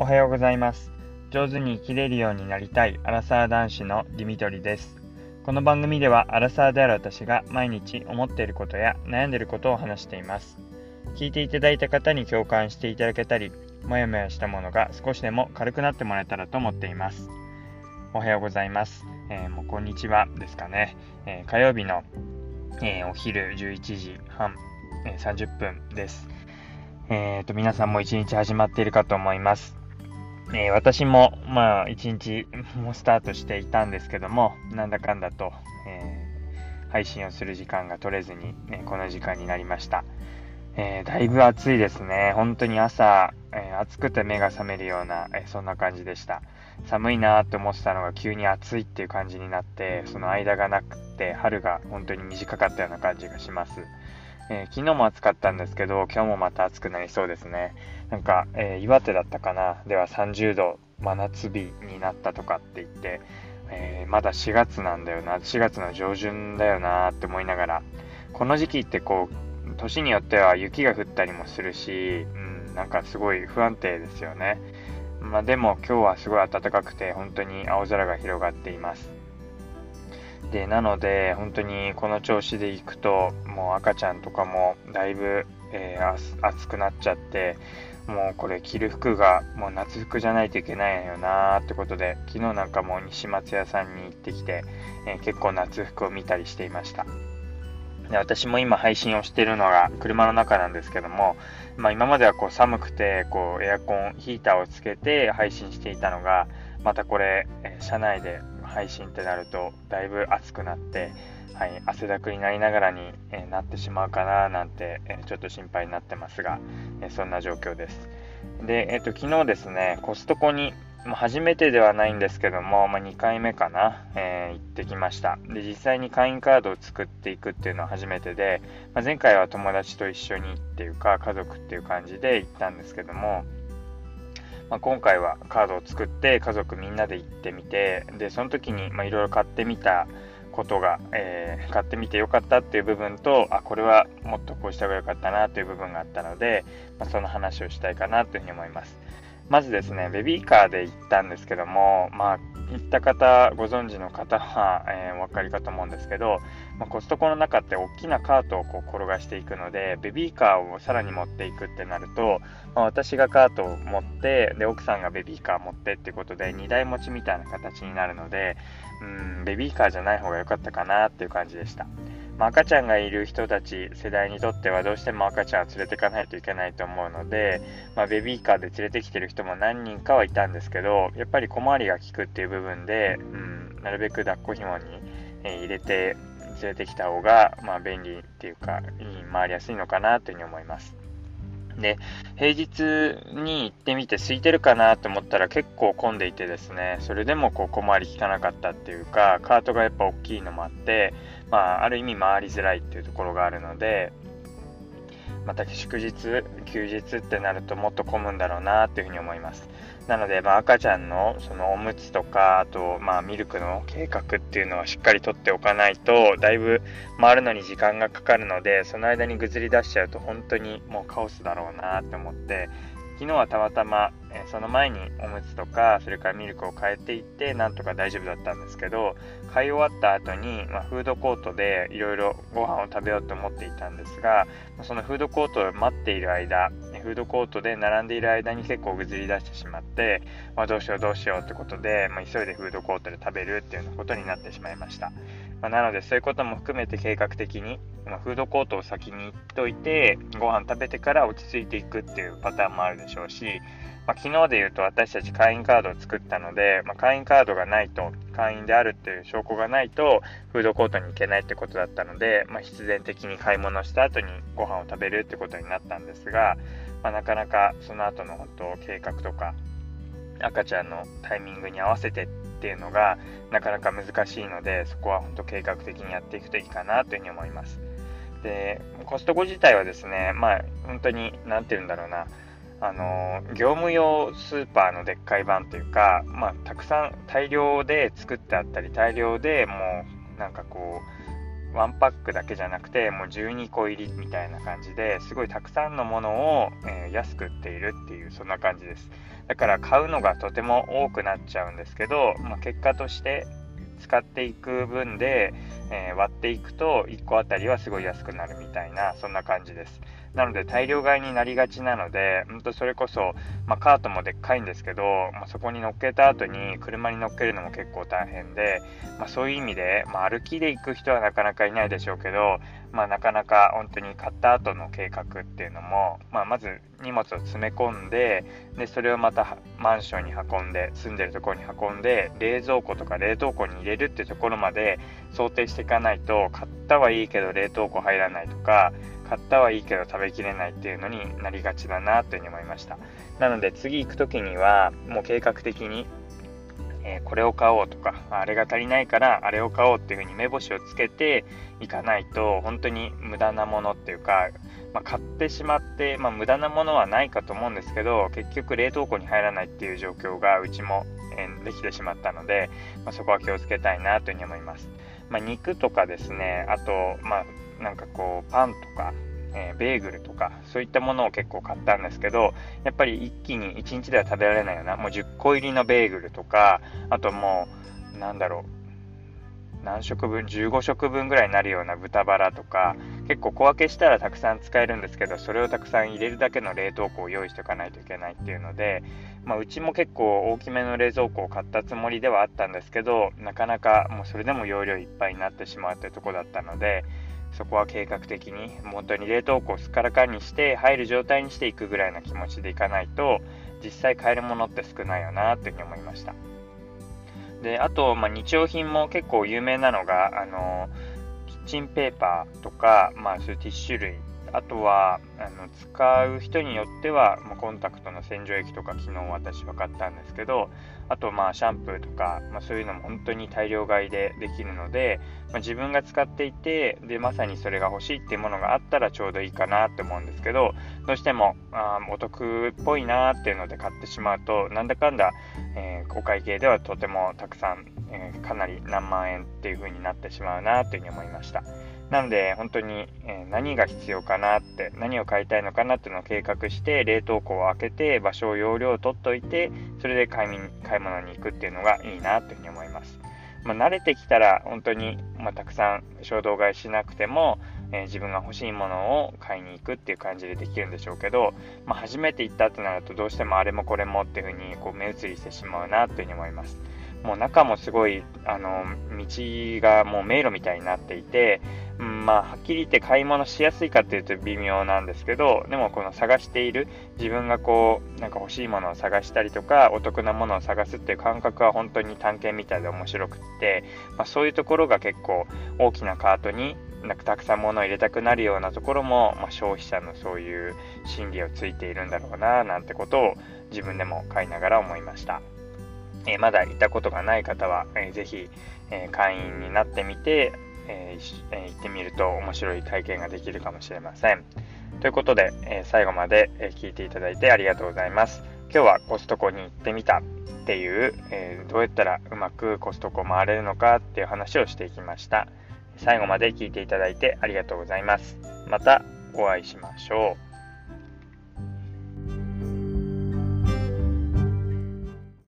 おはようございます。上手に生きれるようになりたいアラサー男子のディミトリです。この番組ではアラサーである私が毎日思っていることや悩んでいることを話しています。聞いていただいた方に共感していただけたりもやもやしたものが少しでも軽くなってもらえたらと思っています。おはようございます、えー、もうこんにちはですかね、えー、火曜日の、えー、お昼11時半、え30分です。えーと、皆さんも一日始まっているかと思います。えー、私も、まあ、一日もスタートしていたんですけども、なんだかんだと、えー、配信をする時間が取れずに、ね、この時間になりました。えー、だいぶ暑いですね。本当に朝、え暑くて目が覚めるような、えそんな感じでした。寒いなって思ってたのが急に暑いっていう感じになって、その間がなくて、春が本当に短かったような感じがします。えー、昨日も暑かったんですけど、今日もまた暑くなりそうですね。なんか、えー、岩手だったかな？では30度真夏日になったとかって言って、えー、まだ4月なんだよな、4月の上旬だよなって思いながら、この時期ってこう、年によっては雪が降ったりもするし、うん、なんかすごい不安定ですよね。まあ、でも今日はすごい暖かくて、本当に青空が広がっています。で、なので、本当にこの調子でいくと、もう赤ちゃんとかもだいぶ、えー、暑くなっちゃって、もうこれ着る服がもう夏服じゃないといけないよなーってことで、昨日なんかも西松屋さんに行ってきて、えー、結構夏服を見たりしていました。で私も今配信をしているのが車の中なんですけども、まあ、今まではこう寒くてこうエアコンヒーターをつけて配信していたのがまたこれ、え車内で配信ってなるとだいぶ暑くなって、はい、汗だくになりながらに、えなってしまうかななんて、えちょっと心配になってますが、えそんな状況です。で、えっ、と、昨日ですね、コストコに、ま初めてではないんですけども、まあ、2回目かな、えー、行ってきました。で、実際に会員カードを作っていくっていうのは初めてで、まあ、前回は友達と一緒にっていうか、家族っていう感じで行ったんですけども、まあ、今回はカードを作って家族みんなで行ってみてでその時にいろいろ買ってみたことが、えー、買ってみてよかったっていう部分とあこれはもっとこうした方がよかったなという部分があったので、まあ、その話をしたいかなというふうに思います。まずですねベビーカーで行ったんですけどもまあ行った方ご存知の方は、えー、お分かりかと思うんですけどまあ、コストコの中って大きなカートをこう転がしていくのでベビーカーをさらに持っていくってなると、まあ、私がカートを持ってで奥さんがベビーカー持ってっていうことで2台持ちみたいな形になるのでうんベビーカーじゃない方が良かったかなっていう感じでした。まあ、赤ちゃんがいる人たち世代にとってはどうしても赤ちゃんを連れていかないといけないと思うので、まあ、ベビーカーで連れてきてる人も何人かはいたんですけどやっぱり小回りが利くっていう部分で、うん、なるべく抱っこ紐に入れて連れてきた方が、まあ、便利っていうか、いい回りやすいのかなというふうに思います。で、平日に行ってみて空いてるかなと思ったら結構混んでいてですね、それでもこう小回り効かなかったっていうか、カートがやっぱ大きいのもあって、まあ、ある意味回りづらいっていうところがあるので、また祝日、休日ってなるともっと混むんだろうなっていうふうに思います。なので、まあ、赤ちゃんのそのおむつとか、あと、まあ、ミルクの計画っていうのはしっかりとっておかないと、だいぶ回るのに時間がかかるので、その間にぐずり出しちゃうと本当にもうカオスだろうなって思って、昨日はたまたま、えその前におむつとか、それからミルクを変えていって、なんとか大丈夫だったんですけど、買い終わった後に、まあ、フードコートでいろいろご飯を食べようと思っていたんですが、そのフードコートを待っている間、フードコートで並んでいる間に結構ぐずり出してしまって、まあ、どうしようどうしようってことで、まあ、急いでフードコートで食べるっていうようなことになってしまいました。まあ、なのでそういうことも含めて計画的に、まフードコートを先に行っといてご飯食べてから落ち着いていくっていうパターンもあるでしょうし、まあ、昨日で言うと私たち会員カードを作ったので、まあ、会員カードがないと会員であるっていう証拠がないとフードコートに行けないってことだったので、まあ、必然的に買い物した後にご飯を食べるってことになったんですが、まなかなかその後の本当計画とか赤ちゃんのタイミングに合わせてっていうのがなかなか難しいのでそこは本当計画的にやっていくといいかなというふうに思います。でコストコ自体はですねまあ本当に何て言うんだろうな。あの業務用スーパーのでっかい版というか、まあ、たくさん大量で作ってあったり大量でもうなんかこう1パックだけじゃなくてもう12個入りみたいな感じですごいたくさんのものを、えー、安く売っているっていうそんな感じです。だから買うのがとても多くなっちゃうんですけど、まあ、結果として使っていく分で、えー、割っていくと1個あたりはすごい安くなるみたいなそんな感じです。なので大量買いになりがちなので、んとそれこそ、まあ、カートもでっかいんですけど、まあ、そこに乗っけた後に車に乗っけるのも結構大変で、まあ、そういう意味で、ま歩きで行く人はなかなかいないでしょうけど、まあなかなか本当に買った後の計画っていうのも、まあまず荷物を詰め込んででそれをまたマンションに運んで住んでるところに運んで冷蔵庫とか冷凍庫に入れるっていうところまで想定していかないと買ったはいいけど冷凍庫入らないとか買ったはいいけど食べきれないっていうのになりがちだなというふうに思いました。なので次行く時にはもう計画的に、え、これを買おうとかあれが足りないからあれを買おうっていうふうに目星をつけていかないと本当に無駄なものっていうか、まあ、買ってしまって、まあ、無駄なものはないかと思うんですけど結局冷凍庫に入らないっていう状況がうちも、え、できてしまったので、まあ、そこは気をつけたいなというふうに思います、ま肉とかですねあと、まあなんかこうパンとか、えー、ベーグルとかそういったものを結構買ったんですけどやっぱり一気に1日では食べられないようなもう10個入りのベーグルとかあともうなんだろう何食分15食分ぐらいになるような豚バラとか結構小分けしたらたくさん使えるんですけどそれをたくさん入れるだけの冷凍庫を用意しておかないといけないっていうので、まあ、うちも結構大きめの冷蔵庫を買ったつもりではあったんですけどなかなかもうそれでも容量いっぱいになってしまうというとこだったのでそこは計画的に本当に冷凍庫をすっからかんにして入る状態にしていくぐらいの気持ちでいかないと実際買えるものって少ないよなというふうに思いました。であと、まあ、日用品も結構有名なのがあのキッチンペーパーとか、まあ、そういうティッシュ類あとはあの使う人によっては、まあ、コンタクトの洗浄液とか昨日私分かったんですけどあとまあシャンプーとか、まあ、そういうのも本当に大量買いでできるので、まあ、自分が使っていてでまさにそれが欲しいっていうものがあったらちょうどいいかなって思うんですけどどうしてもあお得っぽいなっていうので買ってしまうとなんだかんだ、えー、お会計ではとてもたくさん、えー、かなり何万円っていう風になってしまうなというふうに思いました。なので、本当に、何が必要かなって、何を買いたいのかなっていうのを計画して、冷凍庫を開けて、場所を容量を取っといて、それで買い買い物に行くっていうのがいいなというふうに思います。まあ、慣れてきたら、本当に、まあ、たくさん衝動買いしなくても、えー、自分が欲しいものを買いに行くっていう感じでできるんでしょうけど、まあ、初めて行ったってなると、どうしてもあれもこれもっていうふうにこう目移りしてしまうなというふうに思います。もう中もすごい、あの、道がもう迷路みたいになっていて、うん、まあ、はっきり言って買い物しやすいかっていうと微妙なんですけど、でもこの探している、自分がこう、なんか欲しいものを探したりとか、お得なものを探すっていう感覚は本当に探検みたいで面白くって、まあ、そういうところが結構大きなカートになんかたくさん物を入れたくなるようなところも、まあ、消費者のそういう心理をついているんだろうな、なんてことを自分でも買いながら思いました。えー、まだ行ったことがない方は、えー、ぜひ、えー、会員になってみて、えー、行ってみると面白い体験ができるかもしれません。ということで、え最後まで、え聞いていただいてありがとうございます。今日はコストコに行ってみたっていう、えどうやったらうまくコストコ回れるのかっていう話をしていきました。最後まで聞いていただいてありがとうございます。またお会いしましょう。